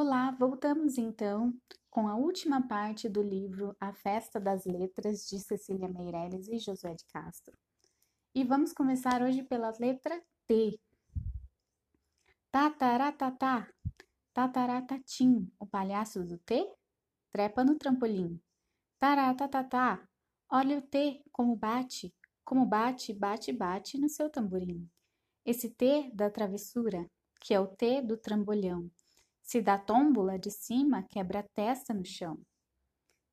Olá, voltamos então com a última parte do livro A Festa das Letras de Cecília Meirelles e Josué de Castro. E vamos começar hoje pela letra T. Tataratatá, tataratatim, o palhaço do T trepa no trampolim. Taratatá, olha o T como bate, como bate, bate, bate no seu tamborim. Esse T da travessura, que é o T do trambolhão se dá tómbola de cima, quebra a testa no chão.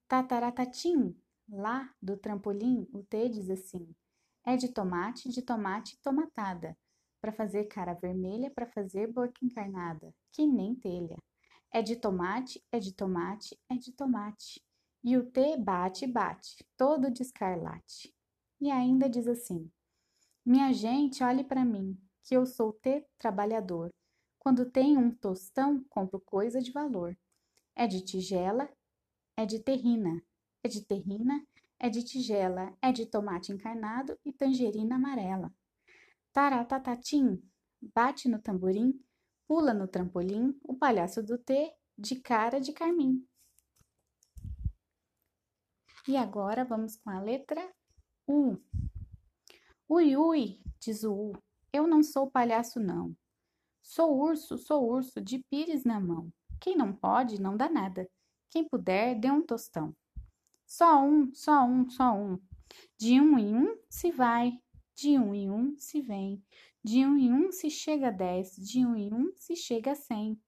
Tataratatim, lá do trampolim, o T diz assim: é de tomate, de tomate, tomatada, para fazer cara vermelha, para fazer boca encarnada, que nem telha. É de tomate, é de tomate, é de tomate. E o T bate, bate, todo de escarlate. E ainda diz assim: Minha gente, olhe para mim, que eu sou T trabalhador quando tenho um tostão, compro coisa de valor. É de tigela, é de terrina. É de terrina, é de tigela, é de tomate encarnado e tangerina amarela. Taratatatim, bate no tamborim, pula no trampolim, o palhaço do T, de cara de carmim. E agora vamos com a letra U. Ui, ui, diz o U, eu não sou palhaço não. Sou urso, sou urso, de pires na mão. Quem não pode, não dá nada. Quem puder, dê um tostão. Só um, só um, só um. De um em um se vai, de um em um se vem. De um em um se chega a dez, de um em um se chega a cem.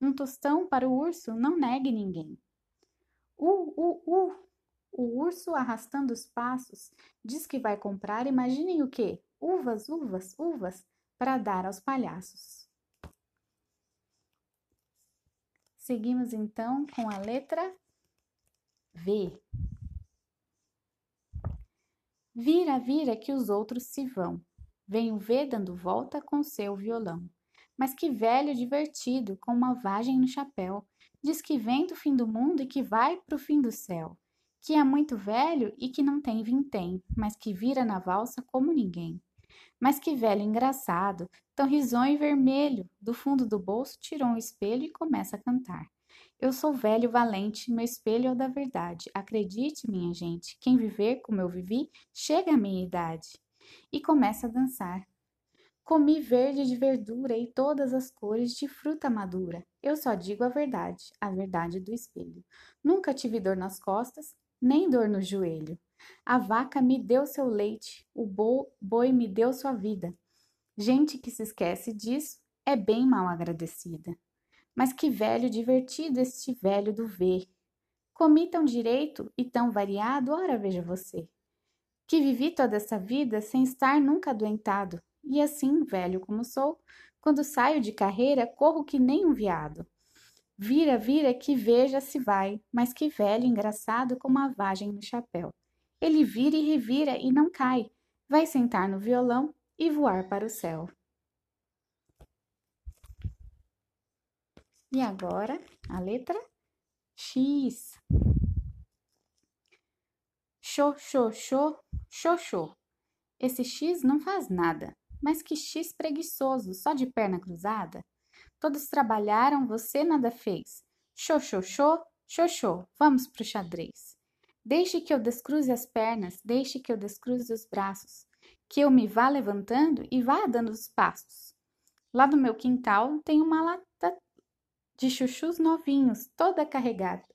Um tostão para o urso não negue ninguém. Uh, uh, uh! O urso, arrastando os passos, diz que vai comprar, imaginem o quê? Uvas, uvas, uvas, para dar aos palhaços. Seguimos então com a letra V. Vira, vira que os outros se vão. Vem o V dando volta com seu violão. Mas que velho divertido, com uma vagem no chapéu. Diz que vem do fim do mundo e que vai pro fim do céu. Que é muito velho e que não tem vintém, mas que vira na valsa como ninguém. Mas que velho engraçado, tão risonho e vermelho, do fundo do bolso tirou um espelho e começa a cantar. Eu sou velho valente, meu espelho é o da verdade. Acredite, minha gente, quem viver como eu vivi, chega à minha idade. E começa a dançar. Comi verde de verdura e todas as cores de fruta madura. Eu só digo a verdade, a verdade do espelho. Nunca tive dor nas costas, nem dor no joelho. A vaca me deu seu leite, o boi me deu sua vida. Gente que se esquece disso é bem mal agradecida. Mas que velho divertido este velho do ver. Comi tão direito e tão variado, ora veja você. Que vivi toda essa vida sem estar nunca adoentado, e assim, velho como sou, quando saio de carreira, corro que nem um viado. Vira, vira, que veja se vai, mas que velho engraçado com uma vagem no chapéu. Ele vira e revira e não cai. Vai sentar no violão e voar para o céu. E agora a letra X. Xô, xô, xô, xô, xô. Esse X não faz nada, mas que X preguiçoso, só de perna cruzada. Todos trabalharam, você nada fez. Xô, xô, xô, xô, xô, vamos pro xadrez. Deixe que eu descruze as pernas, deixe que eu descruze os braços, que eu me vá levantando e vá dando os passos. Lá no meu quintal tem uma lata de chuchus novinhos, toda carregada.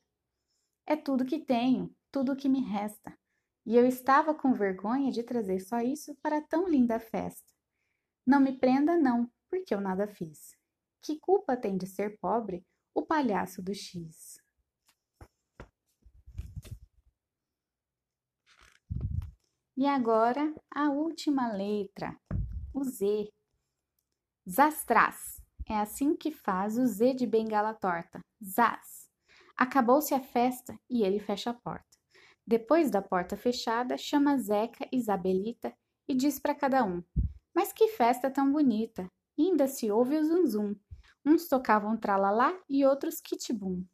É tudo que tenho, tudo que me resta. E eu estava com vergonha de trazer só isso para tão linda festa. Não me prenda, não, porque eu nada fiz. Que culpa tem de ser pobre o palhaço do X? E agora a última letra, o Z. Zastras. É assim que faz o Z de bengala torta. Zaz. Acabou-se a festa e ele fecha a porta. Depois da porta fechada, chama Zeca e Isabelita e diz para cada um: Mas que festa tão bonita! ainda se ouve o zum-zum. Uns tocavam tralalá e outros kitibum.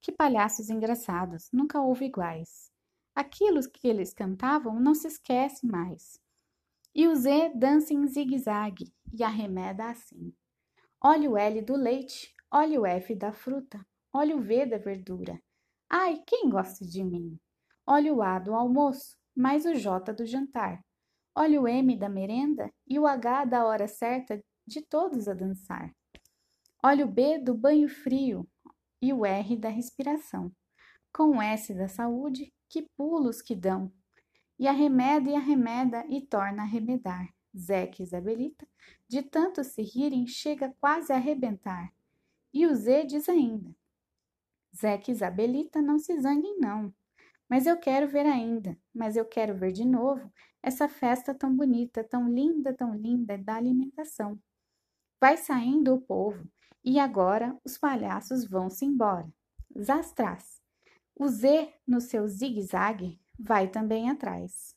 Que palhaços engraçados, nunca houve iguais. Aquilo que eles cantavam não se esquece mais. E o Z dança em zigue-zague e arremeda assim. Olha o L do leite, Olha o F da fruta, olha o V da verdura. Ai, quem gosta de mim? Olha o A do almoço, mais o J do jantar. Olha o M da merenda e o H da hora certa de todos a dançar. Olha o B do banho frio e o R da respiração. Com o S da saúde, que pulos que dão. E arremeda e arremeda e torna a arremedar. Zeca e Isabelita, de tanto se rirem, chega quase a arrebentar. E o Z diz ainda: Zeca e Isabelita, não se zanguem, não. Mas eu quero ver ainda, mas eu quero ver de novo essa festa tão bonita, tão linda, tão linda da alimentação. Vai saindo o povo, e agora os palhaços vão-se embora. Zastrás. O Z, no seu zigue-zague, vai também atrás.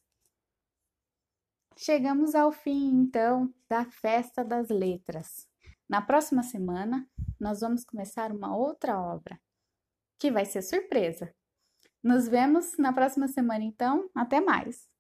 Chegamos ao fim, então, da Festa das Letras. Na próxima semana, nós vamos começar uma outra obra, que vai ser surpresa. Nos vemos na próxima semana, então. Até mais!